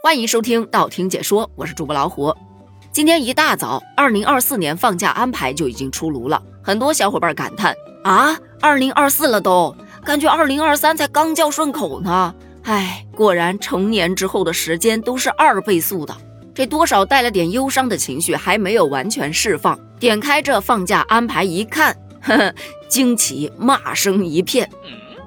欢迎收听道听解说，我是主播老虎。今天一大早，二零二四年放假安排就已经出炉了，很多小伙伴感叹啊，二零二四了都，感觉二零二三才刚叫顺口呢。唉，果然成年之后的时间都是二倍速的，这多少带了点忧伤的情绪还没有完全释放。点开这放假安排一看，呵呵，惊奇骂声一片。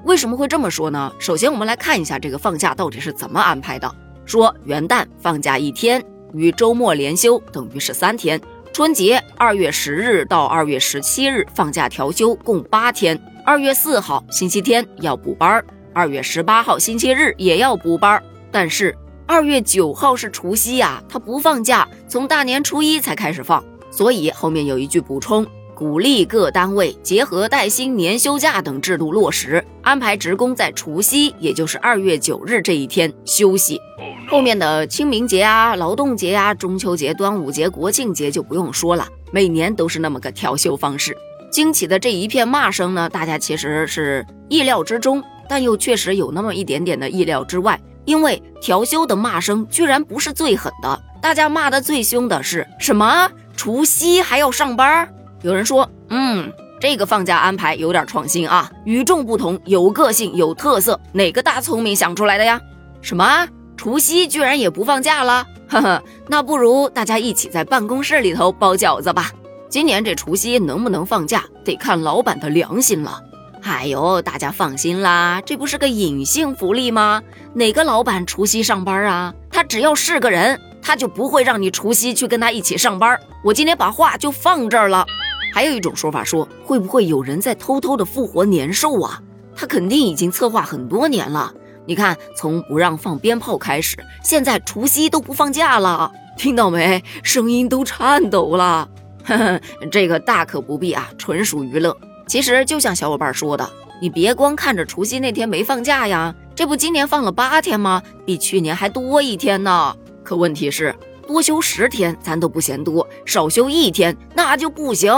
为什么会这么说呢？首先，我们来看一下这个放假到底是怎么安排的。说元旦放假一天，与周末连休，等于是三天。春节二月十日到二月十七日放假调休，共八天。二月四号星期天要补班，二月十八号星期日也要补班。但是二月九号是除夕呀，他不放假，从大年初一才开始放。所以后面有一句补充。鼓励各单位结合带薪年休假等制度落实，安排职工在除夕，也就是二月九日这一天休息。后面的清明节啊、劳动节啊、中秋节、端午节、国庆节就不用说了，每年都是那么个调休方式。惊起的这一片骂声呢，大家其实是意料之中，但又确实有那么一点点的意料之外，因为调休的骂声居然不是最狠的，大家骂的最凶的是什么？除夕还要上班？有人说，嗯，这个放假安排有点创新啊，与众不同，有个性，有特色。哪个大聪明想出来的呀？什么？除夕居然也不放假了？呵呵，那不如大家一起在办公室里头包饺子吧。今年这除夕能不能放假，得看老板的良心了。哎呦，大家放心啦，这不是个隐性福利吗？哪个老板除夕上班啊？他只要是个人，他就不会让你除夕去跟他一起上班。我今天把话就放这儿了。还有一种说法说，会不会有人在偷偷的复活年兽啊？他肯定已经策划很多年了。你看，从不让放鞭炮开始，现在除夕都不放假了，听到没？声音都颤抖了。呵呵，这个大可不必啊，纯属娱乐。其实就像小伙伴说的，你别光看着除夕那天没放假呀，这不今年放了八天吗？比去年还多一天呢。可问题是，多休十天咱都不嫌多，少休一天那就不行。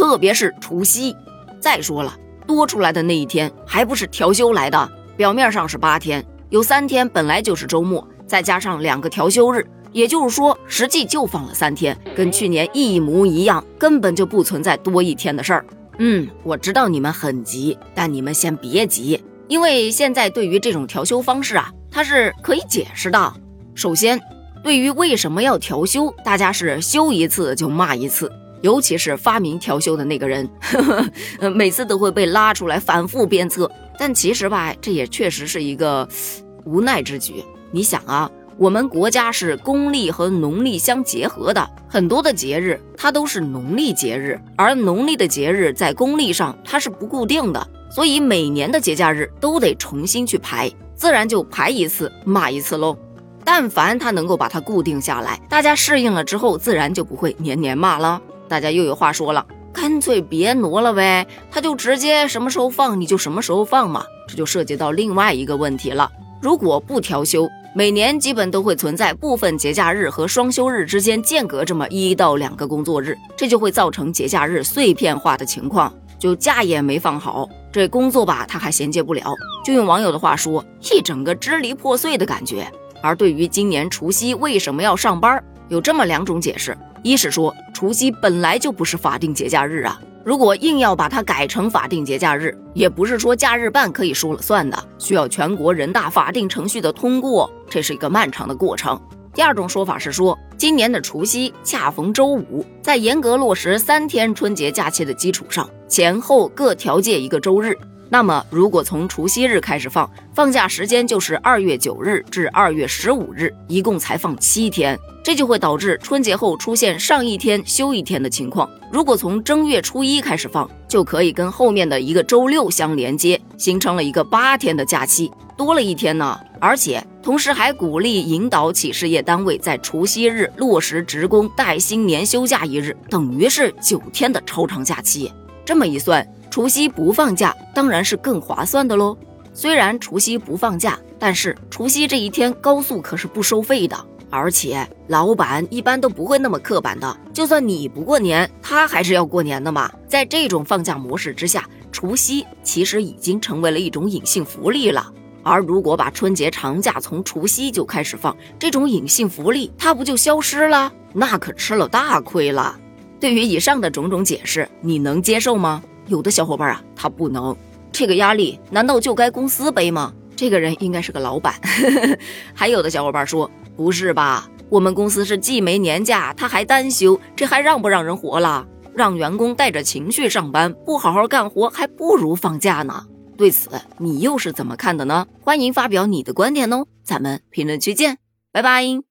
特别是除夕，再说了，多出来的那一天还不是调休来的？表面上是八天，有三天本来就是周末，再加上两个调休日，也就是说，实际就放了三天，跟去年一模一样，根本就不存在多一天的事儿。嗯，我知道你们很急，但你们先别急，因为现在对于这种调休方式啊，它是可以解释的。首先，对于为什么要调休，大家是休一次就骂一次。尤其是发明调休的那个人呵呵，每次都会被拉出来反复鞭策。但其实吧，这也确实是一个无奈之举。你想啊，我们国家是公历和农历相结合的，很多的节日它都是农历节日，而农历的节日在公历上它是不固定的，所以每年的节假日都得重新去排，自然就排一次骂一次喽。但凡他能够把它固定下来，大家适应了之后，自然就不会年年骂了。大家又有话说了，干脆别挪了呗，他就直接什么时候放你就什么时候放嘛。这就涉及到另外一个问题了，如果不调休，每年基本都会存在部分节假日和双休日之间间隔这么一到两个工作日，这就会造成节假日碎片化的情况，就假也没放好，这工作吧他还衔接不了，就用网友的话说，一整个支离破碎的感觉。而对于今年除夕为什么要上班，有这么两种解释。一是说除夕本来就不是法定节假日啊，如果硬要把它改成法定节假日，也不是说假日办可以说了算的，需要全国人大法定程序的通过，这是一个漫长的过程。第二种说法是说，今年的除夕恰逢周五，在严格落实三天春节假期的基础上，前后各调借一个周日。那么，如果从除夕日开始放，放假时间就是二月九日至二月十五日，一共才放七天，这就会导致春节后出现上一天休一天的情况。如果从正月初一开始放，就可以跟后面的一个周六相连接，形成了一个八天的假期，多了一天呢。而且同时还鼓励引导企事业单位在除夕日落实职工带薪年休假一日，等于是九天的超长假期。这么一算。除夕不放假当然是更划算的喽。虽然除夕不放假，但是除夕这一天高速可是不收费的，而且老板一般都不会那么刻板的。就算你不过年，他还是要过年的嘛。在这种放假模式之下，除夕其实已经成为了一种隐性福利了。而如果把春节长假从除夕就开始放，这种隐性福利它不就消失了？那可吃了大亏了。对于以上的种种解释，你能接受吗？有的小伙伴啊，他不能。这个压力难道就该公司背吗？这个人应该是个老板。还有的小伙伴说，不是吧？我们公司是既没年假，他还单休，这还让不让人活了？让员工带着情绪上班，不好好干活，还不如放假呢。对此，你又是怎么看的呢？欢迎发表你的观点哦，咱们评论区见，拜拜。